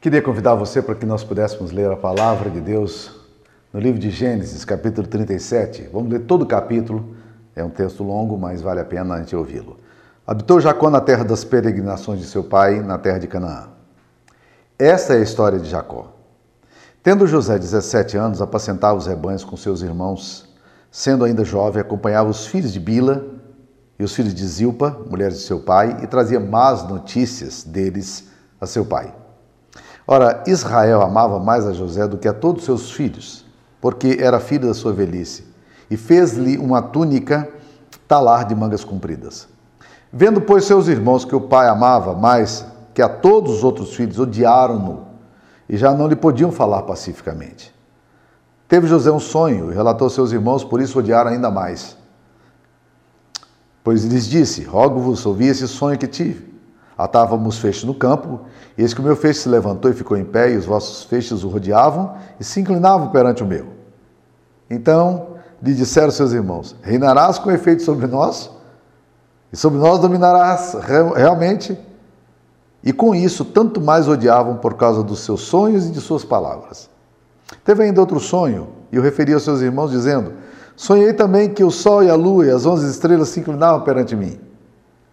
Queria convidar você para que nós pudéssemos ler a palavra de Deus no livro de Gênesis, capítulo 37. Vamos ler todo o capítulo, é um texto longo, mas vale a pena a gente ouvi-lo. Habitou Jacó na terra das peregrinações de seu pai, na terra de Canaã. Esta é a história de Jacó. Tendo José 17 anos, apacentava os rebanhos com seus irmãos. Sendo ainda jovem, acompanhava os filhos de Bila e os filhos de Zilpa, mulheres de seu pai, e trazia más notícias deles a seu pai. Ora, Israel amava mais a José do que a todos seus filhos, porque era filho da sua velhice, e fez-lhe uma túnica talar de mangas compridas. Vendo, pois, seus irmãos que o pai amava mais que a todos os outros filhos, odiaram-no e já não lhe podiam falar pacificamente. Teve José um sonho e relatou aos seus irmãos, por isso odiaram ainda mais. Pois lhes disse: Rogo-vos, ouvi esse sonho que tive. Atávamos feixes no campo, e eis que o meu feixe se levantou e ficou em pé, e os vossos feixes o rodeavam e se inclinavam perante o meu. Então lhe disseram seus irmãos: Reinarás com efeito sobre nós? E sobre nós dominarás realmente? E com isso, tanto mais odiavam por causa dos seus sonhos e de suas palavras. Teve ainda outro sonho, e o referia aos seus irmãos, dizendo: Sonhei também que o sol e a lua e as onze estrelas se inclinavam perante mim.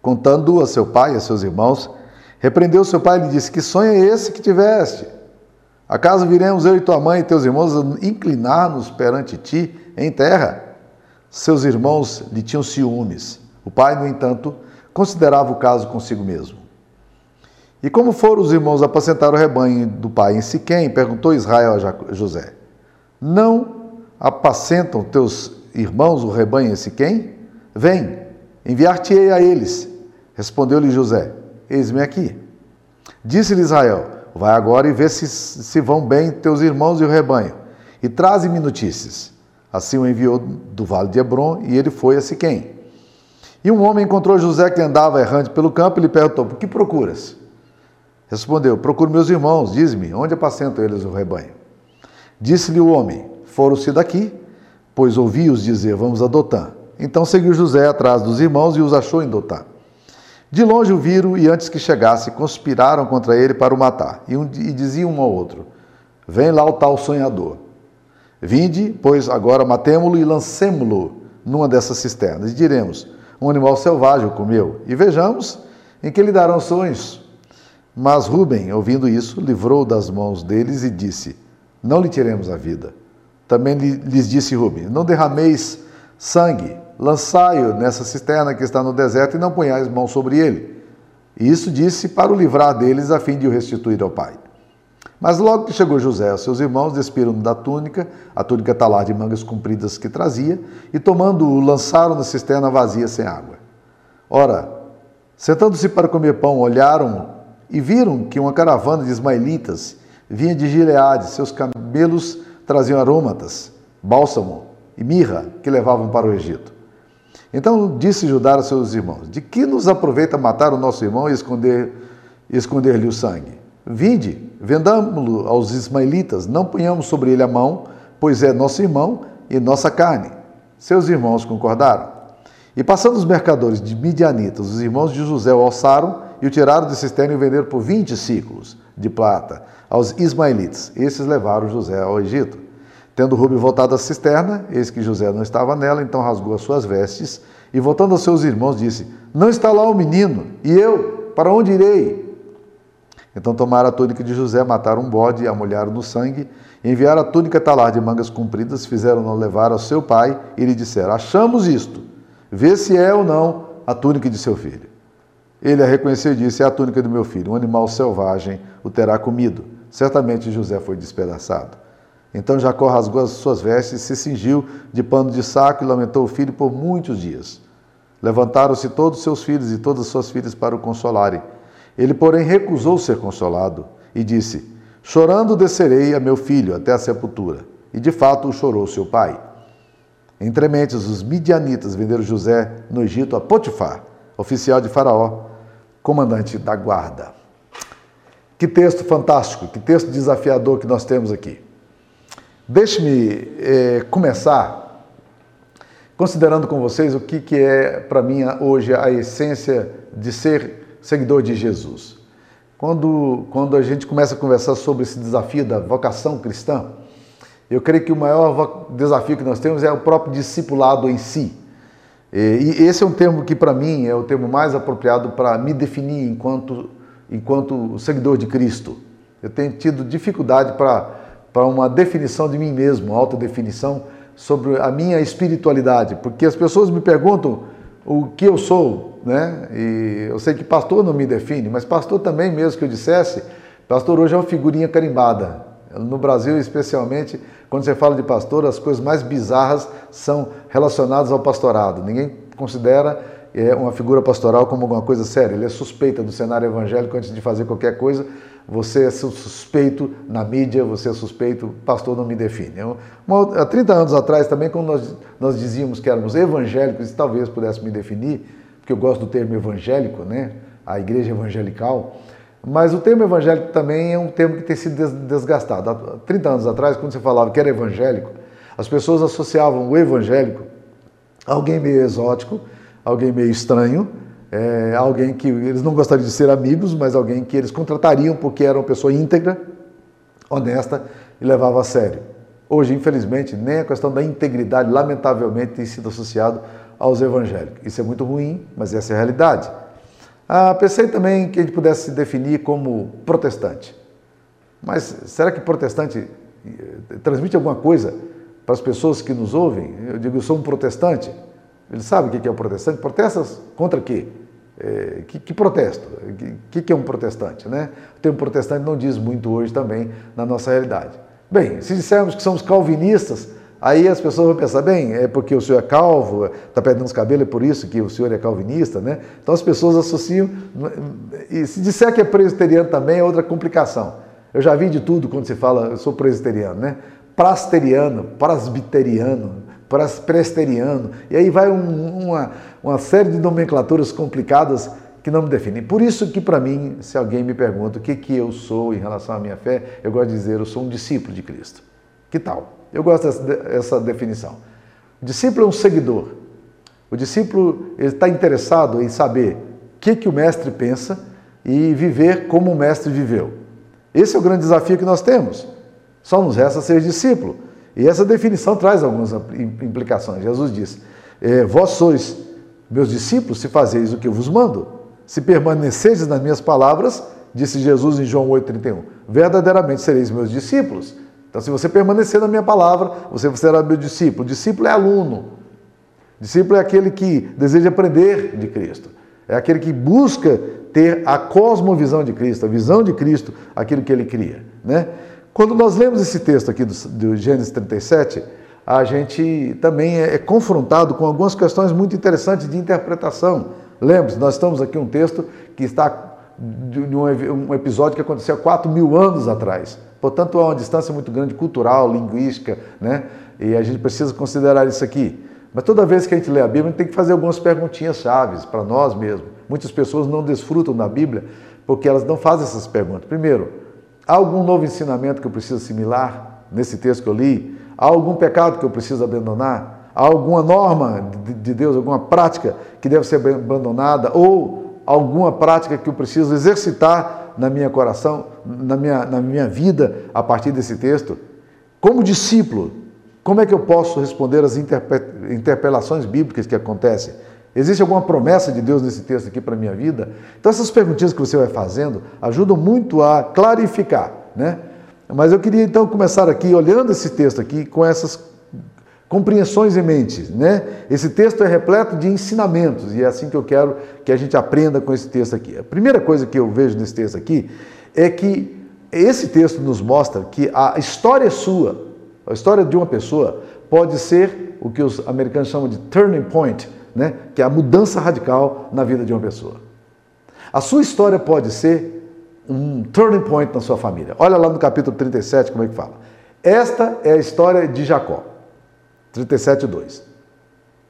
Contando-o a seu pai e a seus irmãos, repreendeu seu pai e lhe disse: Que sonho é esse que tiveste? Acaso viremos eu e tua mãe e teus irmãos inclinar-nos perante ti em terra? Seus irmãos lhe tinham ciúmes. O pai, no entanto, considerava o caso consigo mesmo. E como foram os irmãos apacentar o rebanho do pai em Siquém, perguntou Israel a José: Não apacentam teus irmãos o rebanho em Siquém? Vem, enviar-te-ei a eles. Respondeu-lhe José: Eis-me aqui. Disse-lhe Israel: Vai agora e vê se, se vão bem teus irmãos e o rebanho, e traze-me notícias. Assim o enviou do vale de Hebron, e ele foi a Siquém. E um homem encontrou José que andava errante pelo campo e lhe perguntou: Por que procuras? Respondeu: Procuro meus irmãos, diz-me, onde apacentam eles o rebanho? Disse-lhe o homem: Foram-se daqui, pois ouvi-os dizer: Vamos a Dotã. Então seguiu José atrás dos irmãos e os achou em Dotã. De longe o viram e antes que chegasse, conspiraram contra ele para o matar. E, um, e diziam um ao outro: Vem lá o tal sonhador. Vinde, pois agora matemo-lo e lancemo-lo numa dessas cisternas. E diremos: Um animal selvagem o comeu. E vejamos em que lhe darão sonhos. Mas Rubem, ouvindo isso, livrou das mãos deles e disse: Não lhe tiremos a vida. Também lhes disse Rubem: Não derrameis sangue, lançai-o nessa cisterna que está no deserto e não ponhais mão sobre ele. E isso disse para o livrar deles, a fim de o restituir ao pai. Mas logo que chegou José, seus irmãos despiram da túnica, a túnica talar de mangas compridas que trazia, e tomando-o, lançaram na cisterna vazia sem água. Ora, sentando-se para comer pão, olharam e viram que uma caravana de ismaelitas vinha de Gileade, seus camelos traziam aromatas, bálsamo e mirra que levavam para o Egito. Então disse Judá a seus irmãos: De que nos aproveita matar o nosso irmão e esconder esconder-lhe o sangue? Vinde, vendamo-lo aos ismaelitas, não ponhamos sobre ele a mão, pois é nosso irmão e nossa carne. Seus irmãos concordaram. E passando os mercadores de Midianitas, os irmãos de José o alçaram e o tiraram de cisterna e o venderam por 20 ciclos de prata aos ismaelitas. Esses levaram José ao Egito. Tendo Rubem voltado à cisterna, eis que José não estava nela, então rasgou as suas vestes e, voltando aos seus irmãos, disse: Não está lá o menino, e eu, para onde irei? Então tomaram a túnica de José, mataram um bode, e molharam no sangue, enviaram a túnica talar de mangas compridas, fizeram-no levar ao seu pai e lhe disseram: Achamos isto, vê se é ou não a túnica de seu filho. Ele a reconheceu e disse: É a túnica do meu filho. Um animal selvagem o terá comido. Certamente José foi despedaçado. Então Jacó rasgou as suas vestes, se cingiu de pano de saco e lamentou o filho por muitos dias. Levantaram-se todos seus filhos e todas suas filhas para o consolarem. Ele, porém, recusou ser consolado e disse: Chorando descerei a meu filho até a sepultura. E de fato o chorou seu pai. Entre mentes, os midianitas venderam José no Egito a Potifar, oficial de Faraó, comandante da guarda. Que texto fantástico, que texto desafiador que nós temos aqui. Deixe-me é, começar considerando com vocês o que, que é para mim hoje a essência de ser seguidor de Jesus. quando, quando a gente começa a conversar sobre esse desafio da vocação cristã, eu creio que o maior desafio que nós temos é o próprio discipulado em si. E esse é um termo que, para mim, é o termo mais apropriado para me definir enquanto, enquanto seguidor de Cristo. Eu tenho tido dificuldade para uma definição de mim mesmo, uma autodefinição sobre a minha espiritualidade, porque as pessoas me perguntam o que eu sou, né? E eu sei que pastor não me define, mas pastor também, mesmo que eu dissesse, pastor hoje é uma figurinha carimbada. No Brasil, especialmente, quando você fala de pastor, as coisas mais bizarras são relacionadas ao pastorado. Ninguém considera é, uma figura pastoral como alguma coisa séria. Ele é suspeita do cenário evangélico antes de fazer qualquer coisa. Você é suspeito na mídia, você é suspeito, pastor não me define. Há 30 anos atrás também, quando nós, nós dizíamos que éramos evangélicos, e talvez pudesse me definir, porque eu gosto do termo evangélico, né? a igreja evangelical, mas o termo evangélico também é um termo que tem sido desgastado. Há 30 anos atrás, quando você falava que era evangélico, as pessoas associavam o evangélico a alguém meio exótico, alguém meio estranho, é, alguém que eles não gostariam de ser amigos, mas alguém que eles contratariam porque era uma pessoa íntegra, honesta e levava a sério. Hoje, infelizmente, nem a questão da integridade, lamentavelmente, tem sido associado aos evangélicos. Isso é muito ruim, mas essa é a realidade. Ah, pensei também que a gente pudesse se definir como protestante. Mas será que protestante eh, transmite alguma coisa para as pessoas que nos ouvem? Eu digo, eu sou um protestante. Ele sabe o que é o protestante? Protestas contra quê? É, que, que, protesto? O que, que, é um protestante? Né? O termo protestante não diz muito hoje também na nossa realidade. Bem, se dissermos que somos calvinistas, aí as pessoas vão pensar, bem, é porque o senhor é calvo, está perdendo os cabelos, é por isso que o senhor é calvinista, né? Então as pessoas associam. E se disser que é presbiteriano também é outra complicação. Eu já vi de tudo quando se fala, eu sou presbiteriano, né? Prasteriano, presbiteriano, presteriano, e aí vai um, uma, uma série de nomenclaturas complicadas que não me definem. Por isso que para mim, se alguém me pergunta o que, que eu sou em relação à minha fé, eu gosto de dizer, eu sou um discípulo de Cristo. Que tal? Eu gosto dessa, dessa definição. O discípulo é um seguidor. O discípulo está interessado em saber o que, que o mestre pensa e viver como o mestre viveu. Esse é o grande desafio que nós temos. Só nos resta ser discípulo. E essa definição traz algumas implicações. Jesus diz: é, Vós sois meus discípulos se fazeis o que eu vos mando. Se permaneceis nas minhas palavras, disse Jesus em João 8,31, verdadeiramente sereis meus discípulos. Então, se você permanecer na minha palavra, você será meu discípulo. Discípulo é aluno. Discípulo é aquele que deseja aprender de Cristo. É aquele que busca ter a cosmovisão de Cristo, a visão de Cristo, aquilo que ele cria. Né? Quando nós lemos esse texto aqui do, do Gênesis 37, a gente também é, é confrontado com algumas questões muito interessantes de interpretação. Lembre-se, nós estamos aqui um texto que está de um episódio que aconteceu há 4 mil anos atrás. Portanto, há uma distância muito grande cultural, linguística, né? E a gente precisa considerar isso aqui. Mas toda vez que a gente lê a Bíblia, a gente tem que fazer algumas perguntinhas chaves para nós mesmos. Muitas pessoas não desfrutam da Bíblia porque elas não fazem essas perguntas. Primeiro, Há algum novo ensinamento que eu preciso assimilar nesse texto que eu li? Há algum pecado que eu preciso abandonar? Há alguma norma de Deus, alguma prática que deve ser abandonada? Ou alguma prática que eu preciso exercitar na minha coração, na minha, na minha vida a partir desse texto? Como discípulo, como é que eu posso responder às interpelações bíblicas que acontecem? Existe alguma promessa de Deus nesse texto aqui para a minha vida? Então, essas perguntinhas que você vai fazendo ajudam muito a clarificar, né? Mas eu queria então começar aqui, olhando esse texto aqui, com essas compreensões em mente, né? Esse texto é repleto de ensinamentos e é assim que eu quero que a gente aprenda com esse texto aqui. A primeira coisa que eu vejo nesse texto aqui é que esse texto nos mostra que a história sua, a história de uma pessoa, pode ser o que os americanos chamam de turning point, né? que é a mudança radical na vida de uma pessoa. A sua história pode ser um turning point na sua família. Olha lá no capítulo 37 como é que fala. Esta é a história de Jacó. 37, 2.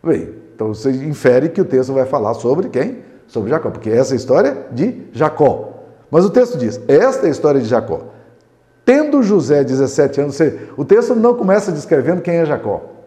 Bem, então você infere que o texto vai falar sobre quem? Sobre Jacó, porque essa é a história de Jacó. Mas o texto diz: esta é a história de Jacó. Tendo José 17 anos, o texto não começa descrevendo quem é Jacó.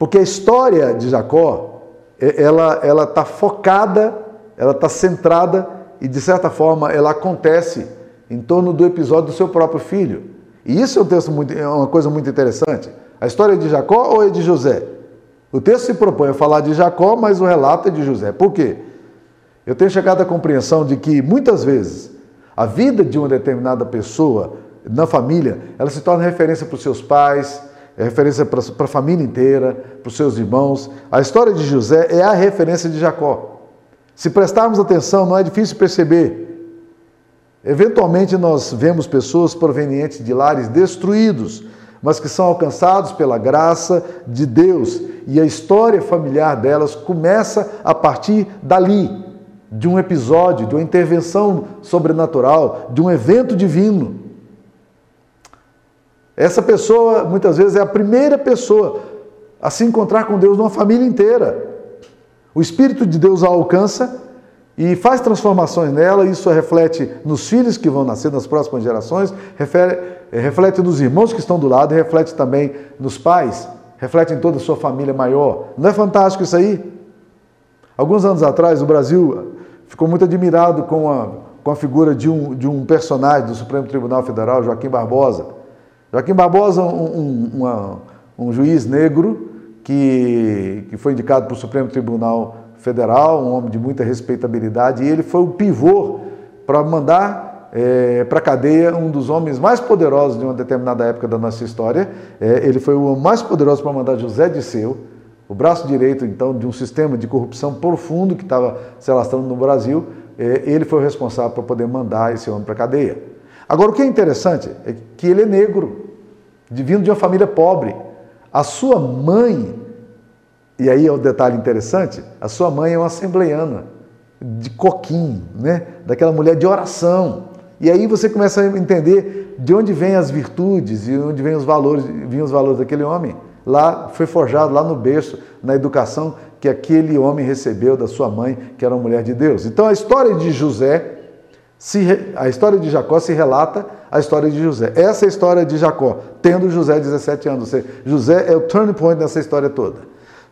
Porque a história de Jacó, ela ela está focada, ela está centrada e de certa forma ela acontece em torno do episódio do seu próprio filho. E isso é um texto muito, é uma coisa muito interessante. A história é de Jacó ou é de José? O texto se propõe a falar de Jacó, mas o relato é de José. Por quê? Eu tenho chegado à compreensão de que muitas vezes a vida de uma determinada pessoa na família, ela se torna referência para os seus pais, é referência para a família inteira, para os seus irmãos. A história de José é a referência de Jacó. Se prestarmos atenção, não é difícil perceber. Eventualmente nós vemos pessoas provenientes de lares destruídos, mas que são alcançados pela graça de Deus, e a história familiar delas começa a partir dali, de um episódio, de uma intervenção sobrenatural, de um evento divino. Essa pessoa, muitas vezes, é a primeira pessoa a se encontrar com Deus numa família inteira. O Espírito de Deus a alcança e faz transformações nela, isso reflete nos filhos que vão nascer nas próximas gerações, reflete nos irmãos que estão do lado, reflete também nos pais, reflete em toda a sua família maior. Não é fantástico isso aí? Alguns anos atrás, o Brasil ficou muito admirado com a, com a figura de um, de um personagem do Supremo Tribunal Federal, Joaquim Barbosa Joaquim Barbosa, um, um, uma, um juiz negro que, que foi indicado para o Supremo Tribunal Federal, um homem de muita respeitabilidade, e ele foi o pivô para mandar é, para a cadeia um dos homens mais poderosos de uma determinada época da nossa história. É, ele foi o mais poderoso para mandar José Disseu, o braço direito, então, de um sistema de corrupção profundo que estava se alastrando no Brasil. É, ele foi o responsável para poder mandar esse homem para a cadeia. Agora, o que é interessante é que ele é negro, vindo de uma família pobre. A sua mãe, e aí é o um detalhe interessante, a sua mãe é uma assembleiana, de coquinho, né? daquela mulher de oração. E aí você começa a entender de onde vêm as virtudes e onde vêm os valores, vinham os valores daquele homem. Lá foi forjado, lá no berço, na educação que aquele homem recebeu da sua mãe, que era uma mulher de Deus. Então a história de José se, a história de Jacó se relata a história de José. Essa é a história de Jacó, tendo José 17 anos. José é o turning point dessa história toda.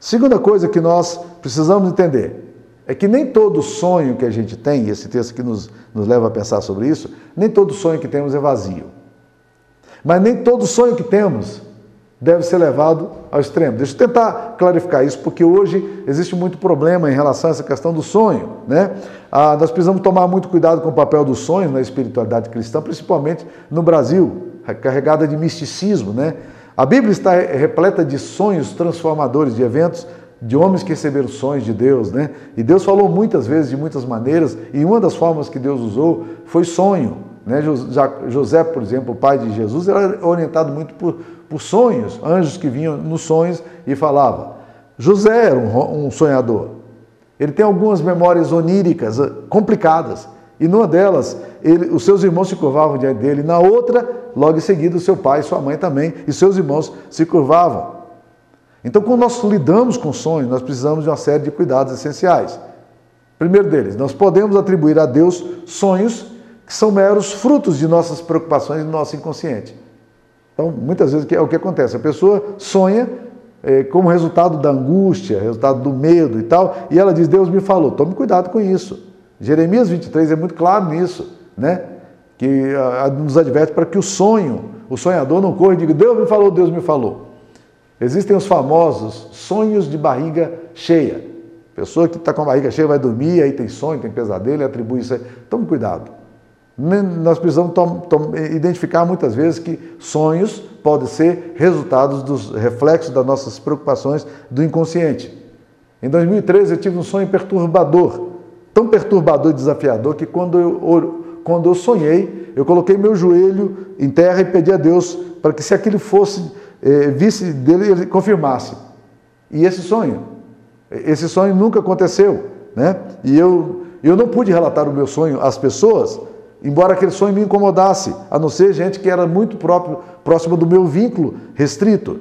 Segunda coisa que nós precisamos entender é que nem todo sonho que a gente tem, e esse texto aqui nos, nos leva a pensar sobre isso, nem todo sonho que temos é vazio. Mas nem todo sonho que temos deve ser levado ao extremo. Deixa eu tentar clarificar isso, porque hoje existe muito problema em relação a essa questão do sonho. Né? Ah, nós precisamos tomar muito cuidado com o papel do sonho na espiritualidade cristã, principalmente no Brasil, carregada de misticismo. Né? A Bíblia está repleta de sonhos transformadores, de eventos de homens que receberam sonhos de Deus, né? E Deus falou muitas vezes, de muitas maneiras, e uma das formas que Deus usou foi sonho. Né? José, por exemplo, o pai de Jesus, era orientado muito por, por sonhos, anjos que vinham nos sonhos e falavam. José era um, sonhador. Ele tem algumas memórias oníricas eh, complicadas. E numa delas, ele, os seus irmãos se curvavam diante dele. Na outra, logo em seguida, o seu pai e sua mãe também, e seus irmãos se curvavam. Então, quando nós lidamos com sonhos, nós precisamos de uma série de cuidados essenciais. Primeiro deles, nós podemos atribuir a Deus sonhos que são meros frutos de nossas preocupações e do nosso inconsciente. Então, muitas vezes é o que acontece. A pessoa sonha é, como resultado da angústia, resultado do medo e tal, e ela diz: Deus me falou. Tome cuidado com isso. Jeremias 23 é muito claro nisso, né? Que a, nos adverte para que o sonho, o sonhador não corra e diga: Deus me falou, Deus me falou. Existem os famosos sonhos de barriga cheia. Pessoa que está com a barriga cheia vai dormir, aí tem sonho, tem pesadelo atribui isso aí. Tome cuidado. Nós precisamos identificar muitas vezes que sonhos podem ser resultados dos reflexos das nossas preocupações do inconsciente. Em 2013 eu tive um sonho perturbador, tão perturbador e desafiador que quando eu, quando eu sonhei, eu coloquei meu joelho em terra e pedi a Deus para que se aquilo fosse, eh, visse dele, ele confirmasse. E esse sonho, esse sonho nunca aconteceu, né? E eu, eu não pude relatar o meu sonho às pessoas, embora aquele sonho me incomodasse, a não ser gente que era muito próprio, próximo do meu vínculo restrito.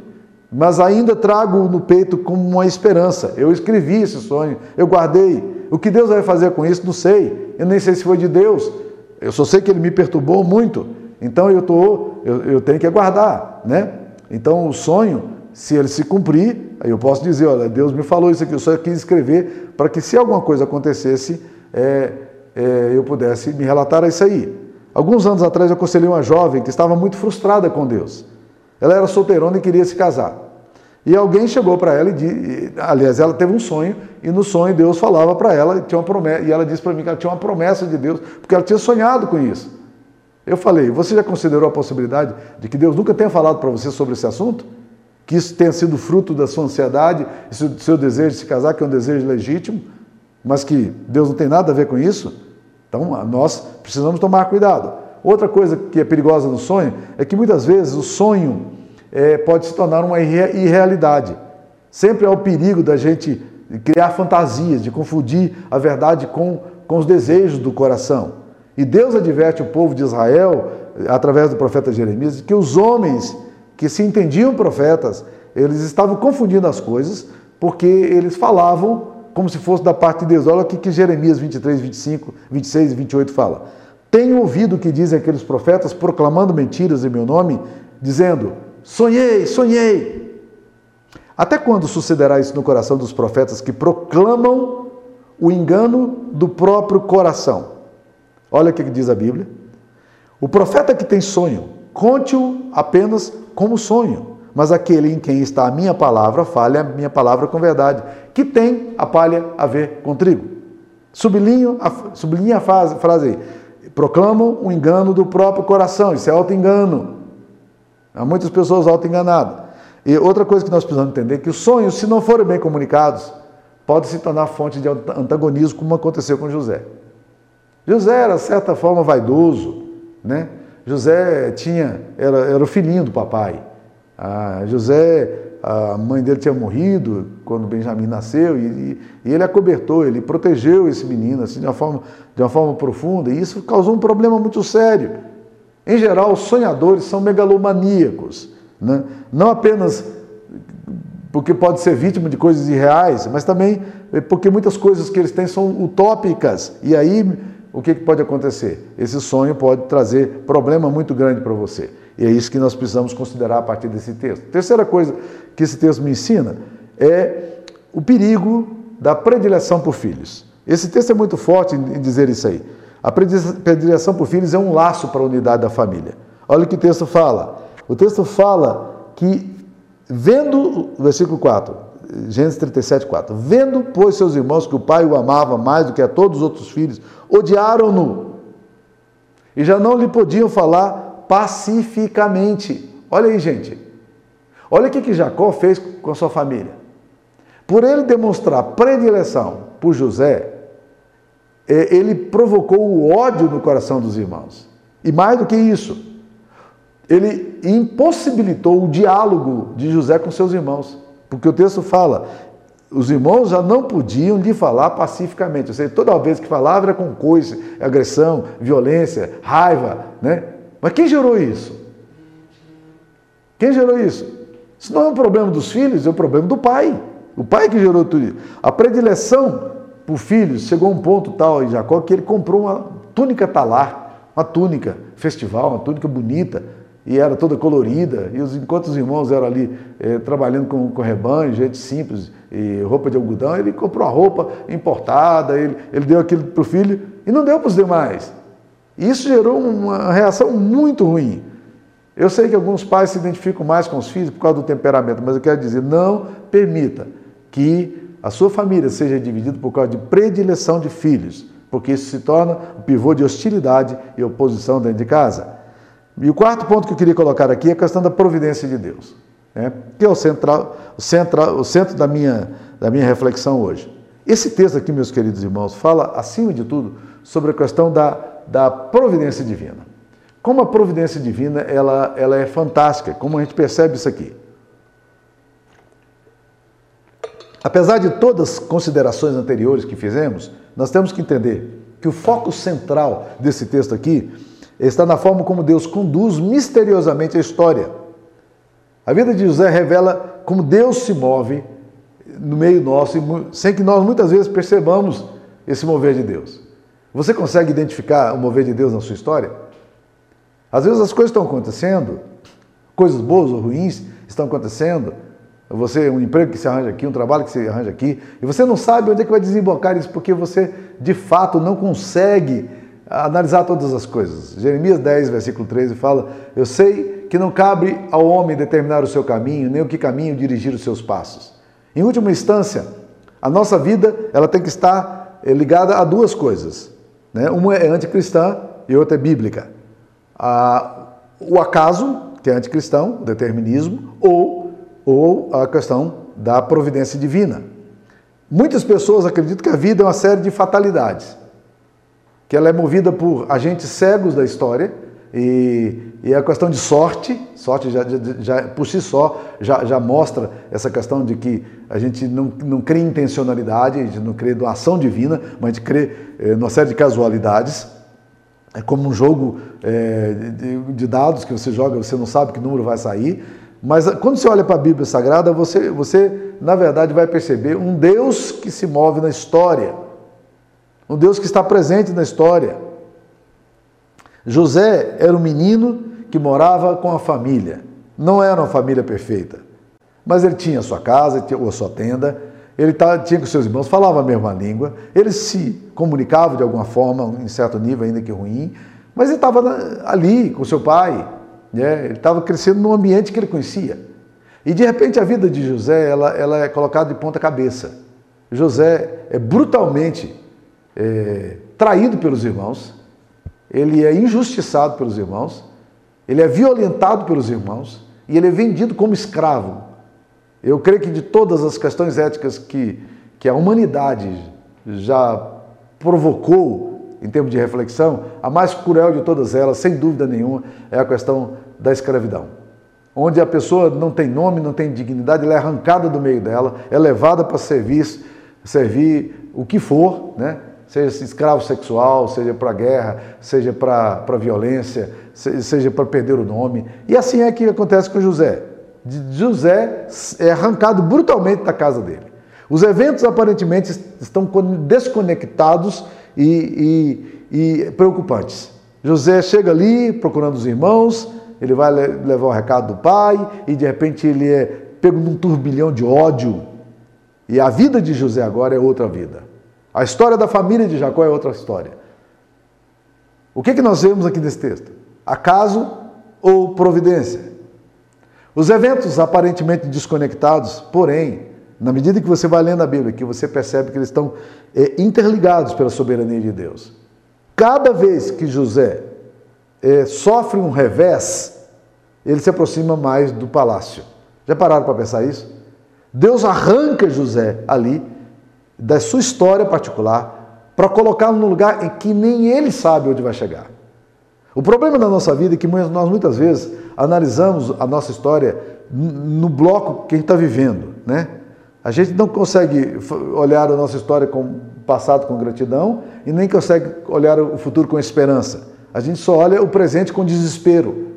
Mas ainda trago no peito como uma esperança. Eu escrevi esse sonho, eu guardei. O que Deus vai fazer com isso, não sei. Eu nem sei se foi de Deus. Eu só sei que ele me perturbou muito. Então eu, tô, eu, eu tenho que aguardar. Né? Então o sonho, se ele se cumprir, aí eu posso dizer: olha, Deus me falou isso aqui, eu só quis escrever para que se alguma coisa acontecesse, é, é, eu pudesse me relatar a isso aí. Alguns anos atrás eu aconselhei uma jovem que estava muito frustrada com Deus. Ela era solteirona e queria se casar. E alguém chegou para ela e disse, aliás, ela teve um sonho e no sonho Deus falava para ela, tinha uma promessa, e ela disse para mim que ela tinha uma promessa de Deus, porque ela tinha sonhado com isso. Eu falei, você já considerou a possibilidade de que Deus nunca tenha falado para você sobre esse assunto? Que isso tenha sido fruto da sua ansiedade, do seu desejo de se casar, que é um desejo legítimo, mas que Deus não tem nada a ver com isso? Então, nós precisamos tomar cuidado. Outra coisa que é perigosa no sonho é que muitas vezes o sonho é, pode se tornar uma irrealidade. Sempre há o perigo da gente criar fantasias, de confundir a verdade com, com os desejos do coração. E Deus adverte o povo de Israel, através do profeta Jeremias, que os homens que se entendiam profetas, eles estavam confundindo as coisas, porque eles falavam como se fosse da parte de Deus. Olha o que, que Jeremias 23, 25, 26 e 28 fala. Tenho ouvido o que dizem aqueles profetas proclamando mentiras em meu nome, dizendo: Sonhei, sonhei. Até quando sucederá isso no coração dos profetas que proclamam o engano do próprio coração? Olha o que diz a Bíblia. O profeta que tem sonho, conte-o apenas como sonho mas aquele em quem está a minha palavra, fale a minha palavra com verdade, que tem a palha a ver com trigo. Sublinho a, sublinha a frase, frase aí. O engano do próprio coração, isso é auto-engano. Há muitas pessoas auto-enganadas. E outra coisa que nós precisamos entender é que os sonhos, se não forem bem comunicados, podem se tornar fonte de antagonismo, como aconteceu com José. José era, de certa forma, vaidoso, né? José tinha, era, era o filhinho do papai. A José, a mãe dele tinha morrido quando Benjamim nasceu e, e, ele acobertou, ele protegeu esse menino assim, de, uma forma, de uma forma profunda e isso causou um problema muito sério. Em geral, os sonhadores são megalomaníacos, né? não apenas porque pode ser vítima de coisas irreais, mas também porque muitas coisas que eles têm são utópicas e aí o que pode acontecer? Esse sonho pode trazer problema muito grande para você. E é isso que nós precisamos considerar a partir desse texto. Terceira coisa que esse texto me ensina é o perigo da predileção por filhos. Esse texto é muito forte em dizer isso aí. A predileção por filhos é um laço para a unidade da família. Olha o que o texto fala. O texto fala que, vendo, versículo 4, Gênesis 37, 4, vendo, pois, seus irmãos que o pai o amava mais do que a todos os outros filhos, odiaram-no e já não lhe podiam falar pacificamente. Olha aí, gente. Olha o que, que Jacó fez com a sua família. Por ele demonstrar predileção por José, é, ele provocou o ódio no coração dos irmãos. E mais do que isso, ele impossibilitou o diálogo de José com seus irmãos. Porque o texto fala: os irmãos já não podiam lhe falar pacificamente. Ou seja, toda vez que falava era com coice, agressão, violência, raiva, né? Mas quem gerou isso? Quem gerou isso? Isso não é um problema dos filhos, é um problema do pai. O pai que gerou tudo isso. A predileção por filhos chegou a um ponto tal em Jacó que ele comprou uma túnica talar, uma túnica festival, uma túnica bonita, e era toda colorida. E os, enquanto os irmãos eram ali eh, trabalhando com, com rebanho, gente simples, e roupa de algodão, ele comprou a roupa importada, ele, ele deu aquilo para o filho e não deu para os demais. Isso gerou uma reação muito ruim. Eu sei que alguns pais se identificam mais com os filhos por causa do temperamento, mas eu quero dizer, não permita que a sua família seja dividida por causa de predileção de filhos, porque isso se torna um pivô de hostilidade e oposição dentro de casa. E o quarto ponto que eu queria colocar aqui é a questão da providência de Deus, né? que é o, central, o, central, o centro da minha, da minha reflexão hoje. Esse texto aqui, meus queridos irmãos, fala, acima de tudo, sobre a questão da da providência divina. Como a providência divina ela, ela é fantástica, como a gente percebe isso aqui. Apesar de todas as considerações anteriores que fizemos, nós temos que entender que o foco central desse texto aqui está na forma como Deus conduz misteriosamente a história. A vida de José revela como Deus se move no meio nosso, sem que nós muitas vezes percebamos esse mover de Deus. Você consegue identificar o mover de Deus na sua história? Às vezes as coisas estão acontecendo, coisas boas ou ruins estão acontecendo, Você, um emprego que se arranja aqui, um trabalho que se arranja aqui, e você não sabe onde é que vai desembocar isso, porque você, de fato, não consegue analisar todas as coisas. Jeremias 10, versículo 13 fala: Eu sei que não cabe ao homem determinar o seu caminho, nem o que caminho dirigir os seus passos. Em última instância, a nossa vida ela tem que estar eh, ligada a duas coisas. Né? Uma é anticristã e outra é bíblica. o acaso, que é anticristão, o determinismo, ou, ou a questão da providência divina. Muitas pessoas acreditam que a vida é uma série de fatalidades que ela é movida por agentes cegos da história e, e a questão de sorte, sorte já, já, já por si só já, já, mostra essa questão de que a gente não, não crê em intencionalidade, a gente não crê em ação divina, mas a gente crê eh, numa série de casualidades. É como um jogo eh, de, de, dados que você joga, você não sabe que número vai sair. Mas quando você olha para a Bíblia Sagrada, você, você, na verdade, vai perceber um Deus que se move na história um Deus que está presente na história. José era um menino que morava com a família. Não era uma família perfeita, mas ele tinha sua casa, ou sua tenda, ele tinha com seus irmãos, falava a mesma língua, ele se comunicava de alguma forma, em certo nível, ainda que ruim, mas ele estava ali com seu pai, né? ele estava crescendo num ambiente que ele conhecia. E de repente a vida de José ela, ela é colocada de ponta cabeça. José é brutalmente é, traído pelos irmãos, ele é injustiçado pelos irmãos, ele é violentado pelos irmãos e ele é vendido como escravo. Eu creio que de todas as questões éticas que, que a humanidade já provocou em termos de reflexão, a mais cruel de todas elas, sem dúvida nenhuma, é a questão da escravidão. Onde a pessoa não tem nome, não tem dignidade, ela é arrancada do meio dela, é levada para servir, servir o que for, né? Seja escravo sexual, seja para guerra, seja para violência, seja para perder o nome. E assim é que acontece com José. José é arrancado brutalmente da casa dele. Os eventos aparentemente estão desconectados e, e, e preocupantes. José chega ali procurando os irmãos, ele vai levar o recado do pai e de repente ele é pego num turbilhão de ódio. E a vida de José agora é outra vida. A história da família de Jacó é outra história. O que, que nós vemos aqui nesse texto? Acaso ou providência? Os eventos aparentemente desconectados, porém, na medida que você vai lendo a Bíblia, que você percebe que eles estão é, interligados pela soberania de Deus. Cada vez que José é, sofre um revés, ele se aproxima mais do palácio. Já pararam para pensar isso? Deus arranca José ali da sua história particular para colocá-lo num lugar em que nem ele sabe onde vai chegar. O problema da nossa vida é que nós muitas vezes analisamos a nossa história no bloco que a gente está vivendo, né? A gente não consegue olhar a nossa história com o passado com gratidão e nem consegue olhar o futuro com esperança. A gente só olha o presente com desespero.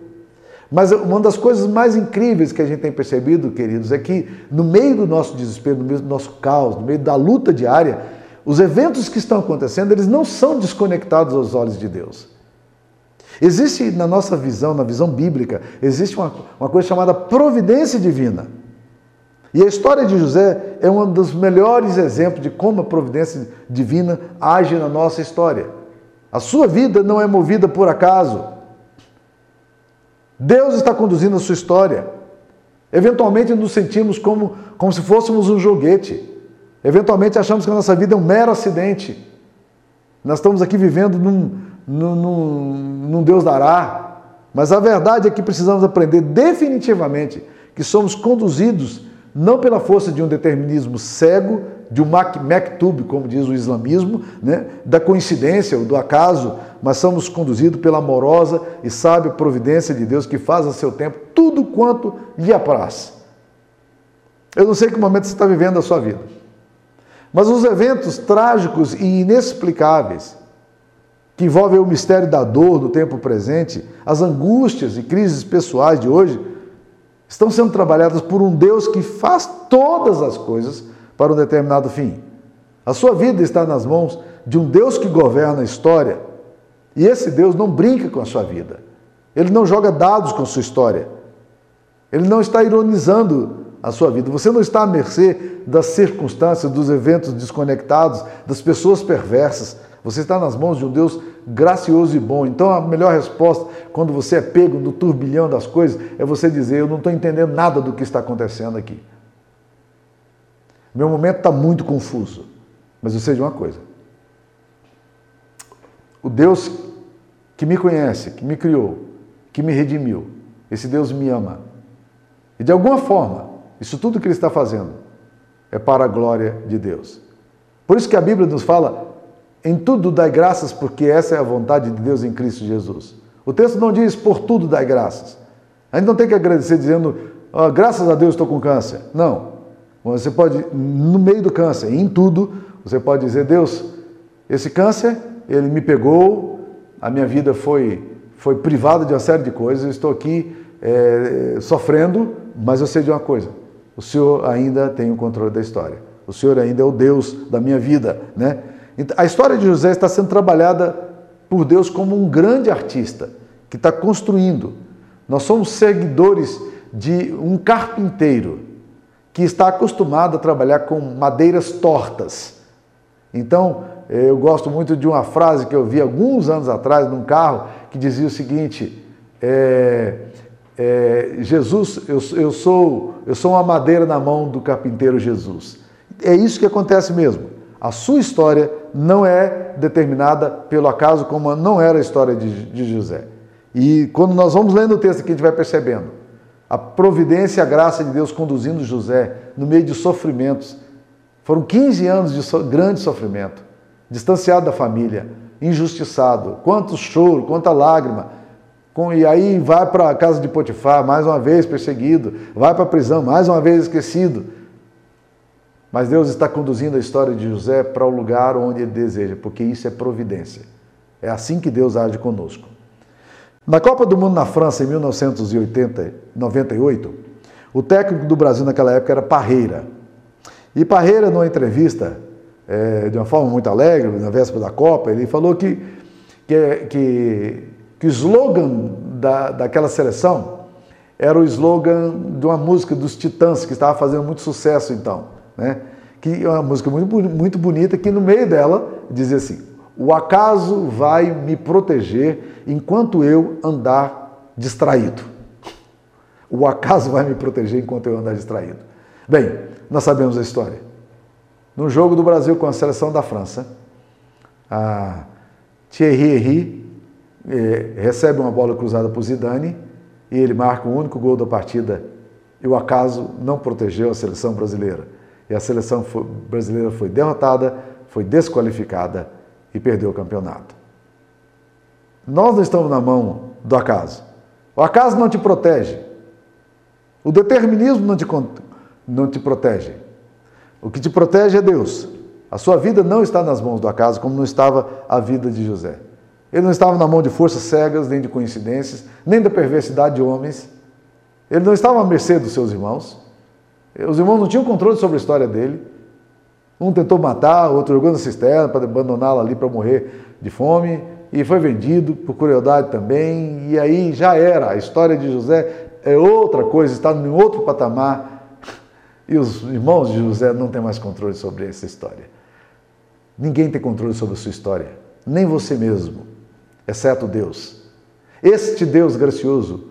Mas uma das coisas mais incríveis que a gente tem percebido, queridos, é que no meio do nosso desespero, no meio do nosso caos, no meio da luta diária, os eventos que estão acontecendo, eles não são desconectados aos olhos de Deus. Existe na nossa visão, na visão bíblica, existe uma, uma coisa chamada providência divina. E a história de José é um dos melhores exemplos de como a providência divina age na nossa história. A sua vida não é movida por acaso. Deus está conduzindo a sua história. Eventualmente nos sentimos como, como se fôssemos um joguete. Eventualmente achamos que a nossa vida é um mero acidente. Nós estamos aqui vivendo num, num, num, num Deus dará. Mas a verdade é que precisamos aprender definitivamente que somos conduzidos não pela força de um determinismo cego, de um maktub, como diz o islamismo, né, da coincidência ou do acaso, mas somos conduzidos pela amorosa e sábia providência de Deus que faz a seu tempo tudo quanto lhe apraz. Eu não sei que momento você está vivendo a sua vida, mas os eventos trágicos e inexplicáveis que envolvem o mistério da dor do tempo presente, as angústias e crises pessoais de hoje, estão sendo trabalhadas por um Deus que faz todas as coisas para um determinado fim. A sua vida está nas mãos de um Deus que governa a história e esse Deus não brinca com a sua vida. Ele não joga dados com sua história. Ele não está ironizando a sua vida. Você não está à mercê das circunstâncias, dos eventos desconectados, das pessoas perversas. Você está nas mãos de um Deus gracioso e bom. Então a melhor resposta quando você é pego no turbilhão das coisas é você dizer: Eu não estou entendendo nada do que está acontecendo aqui. Meu momento está muito confuso. Mas eu sei de uma coisa: o Deus que me conhece, que me criou, que me redimiu, esse Deus me ama. E de alguma forma, isso tudo que ele está fazendo é para a glória de Deus. Por isso que a Bíblia nos fala em tudo dai graças, porque essa é a vontade de Deus em Cristo Jesus. O texto não diz por tudo dai graças. A gente não tem que agradecer dizendo, oh, graças a Deus estou com câncer. Não. Você pode, no meio do câncer, em tudo, você pode dizer, Deus, esse câncer, ele me pegou, a minha vida foi, foi privada de uma série de coisas, eu estou aqui é, sofrendo, mas eu sei de uma coisa, o Senhor ainda tem o controle da história. O Senhor ainda é o Deus da minha vida, né? A história de José está sendo trabalhada por Deus como um grande artista que está construindo. Nós somos seguidores de um carpinteiro que está acostumado a trabalhar com madeiras tortas. Então, eh, eu gosto muito de uma frase que eu vi alguns anos atrás num carro que dizia o seguinte: é, é, Jesus, eu, eu, sou, eu sou uma madeira na mão do carpinteiro Jesus. É isso que acontece mesmo. A sua história não é determinada pelo acaso, como não era a história de, de José. E quando nós vamos lendo o texto aqui, a gente vai percebendo a providência e a graça de Deus conduzindo José no meio de sofrimentos. Foram 15 anos de so grande sofrimento, distanciado da família, injustiçado, quanto choro, quanta lágrima. Com, e aí vai para a casa de Potifar, mais uma vez perseguido, vai para a prisão, mais uma vez esquecido. Mas Deus está conduzindo a história de José para o lugar onde ele deseja, porque isso é providência. É assim que Deus age conosco. Na Copa do Mundo na França, em 1998, o técnico do Brasil naquela época era Parreira. E Parreira, numa entrevista, é, de uma forma muito alegre, na véspera da Copa, ele falou que, que, que, que o slogan da, daquela seleção era o slogan de uma música dos Titãs, que estava fazendo muito sucesso então né? que é uma música muito, muito bonita, que no meio dela dizia assim: O acaso vai me proteger enquanto eu andar distraído. O acaso vai me proteger enquanto eu andar distraído. Bem, nós sabemos a história. No jogo do Brasil com a seleção da França, Thierry Henry eh, recebe uma bola cruzada por Zidane e ele marca o único gol da partida e o acaso não protegeu a seleção brasileira e a seleção brasileira foi derrotada, foi desqualificada e perdeu o campeonato. Nós não estamos na mão do acaso. O acaso não te protege. O determinismo não te, não te protege. O que te protege é Deus. A sua vida não está nas mãos do acaso, como não estava a vida de José. Ele não estava na mão de forças cegas, nem de coincidências, nem da perversidade de homens. Ele não estava à mercê dos seus irmãos. Os irmãos não tinham controle sobre a história dele. Um tentou matar, outro jogou na cisterna para abandoná-lo ali para morrer de fome e foi vendido por crueldade também. E aí já era. A história de José é outra coisa, está em outro patamar. E os irmãos de José não têm mais controle sobre essa história. Ninguém tem controle sobre a sua história, nem você mesmo, exceto Deus. Este Deus gracioso,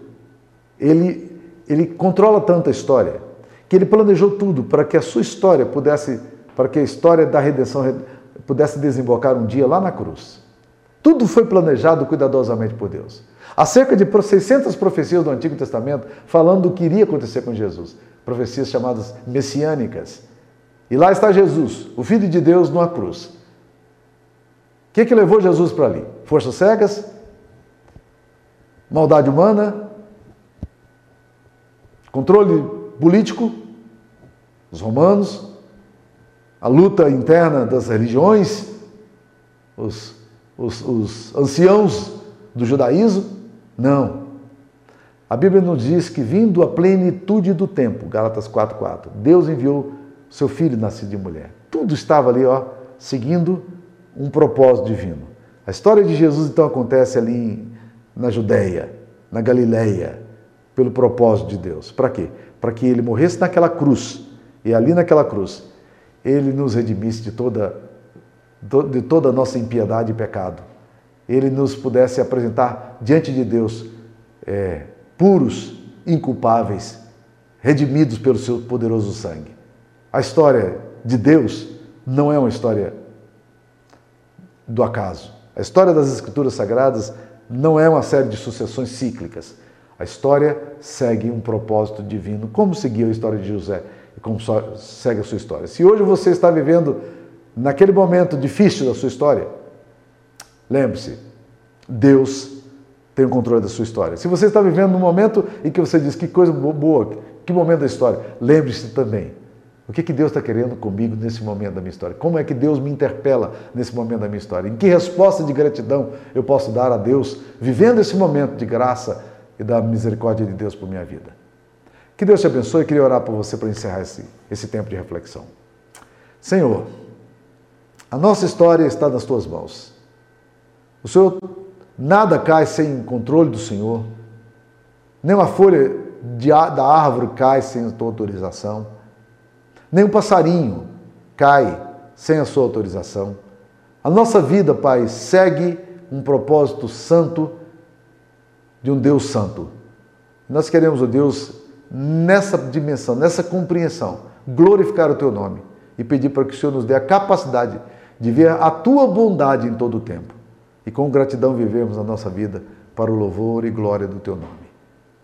ele, ele controla tanto a história que ele planejou tudo para que a sua história pudesse, para que a história da redenção pudesse desembocar um dia lá na cruz. Tudo foi planejado cuidadosamente por Deus. Há cerca de 600 profecias do Antigo Testamento falando do que iria acontecer com Jesus, profecias chamadas messiânicas. E lá está Jesus, o Filho de Deus, numa cruz. O que, que levou Jesus para ali? Forças cegas? Maldade humana? Controle político, os romanos, a luta interna das religiões, os, os, os anciãos do judaísmo? Não. A Bíblia nos diz que, vindo a plenitude do tempo, Gálatas 4,4, Deus enviou seu filho nascido de mulher. Tudo estava ali, ó, seguindo um propósito divino. A história de Jesus então acontece ali na Judéia, na Galileia, pelo propósito de Deus. Para quê? Para que ele morresse naquela cruz e ali naquela cruz ele nos redimisse de toda, de toda a nossa impiedade e pecado. Ele nos pudesse apresentar diante de Deus é, puros, inculpáveis, redimidos pelo seu poderoso sangue. A história de Deus não é uma história do acaso. A história das Escrituras Sagradas não é uma série de sucessões cíclicas. A história segue um propósito divino, como seguiu a história de José e como segue a sua história. Se hoje você está vivendo naquele momento difícil da sua história, lembre-se, Deus tem o controle da sua história. Se você está vivendo num momento em que você diz que coisa boa, que momento da história, lembre-se também. O que, que Deus está querendo comigo nesse momento da minha história? Como é que Deus me interpela nesse momento da minha história? Em que resposta de gratidão eu posso dar a Deus, vivendo esse momento de graça e da misericórdia de Deus por minha vida? Que Deus te abençoe. Eu queria orar por você para encerrar esse, esse tempo de reflexão. Senhor, a nossa história está nas tuas mãos. O Senhor, nada cai sem controle do Senhor. Nem uma folha de, da árvore cai sem a tua autorização. Nem um passarinho cai sem a sua autorização. A nossa vida, Pai, segue um propósito santo de um Deus santo. Nós queremos, ó Deus, nessa dimensão, nessa compreensão, glorificar o teu nome e pedir para que o Senhor nos dê a capacidade de ver a tua bondade em todo o tempo e com gratidão vivemos a nossa vida para o louvor e glória do teu nome.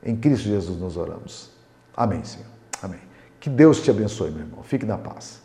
Em Cristo Jesus nos oramos. Amém, Senhor. Amém. Que Deus te abençoe, meu irmão. Fique na paz.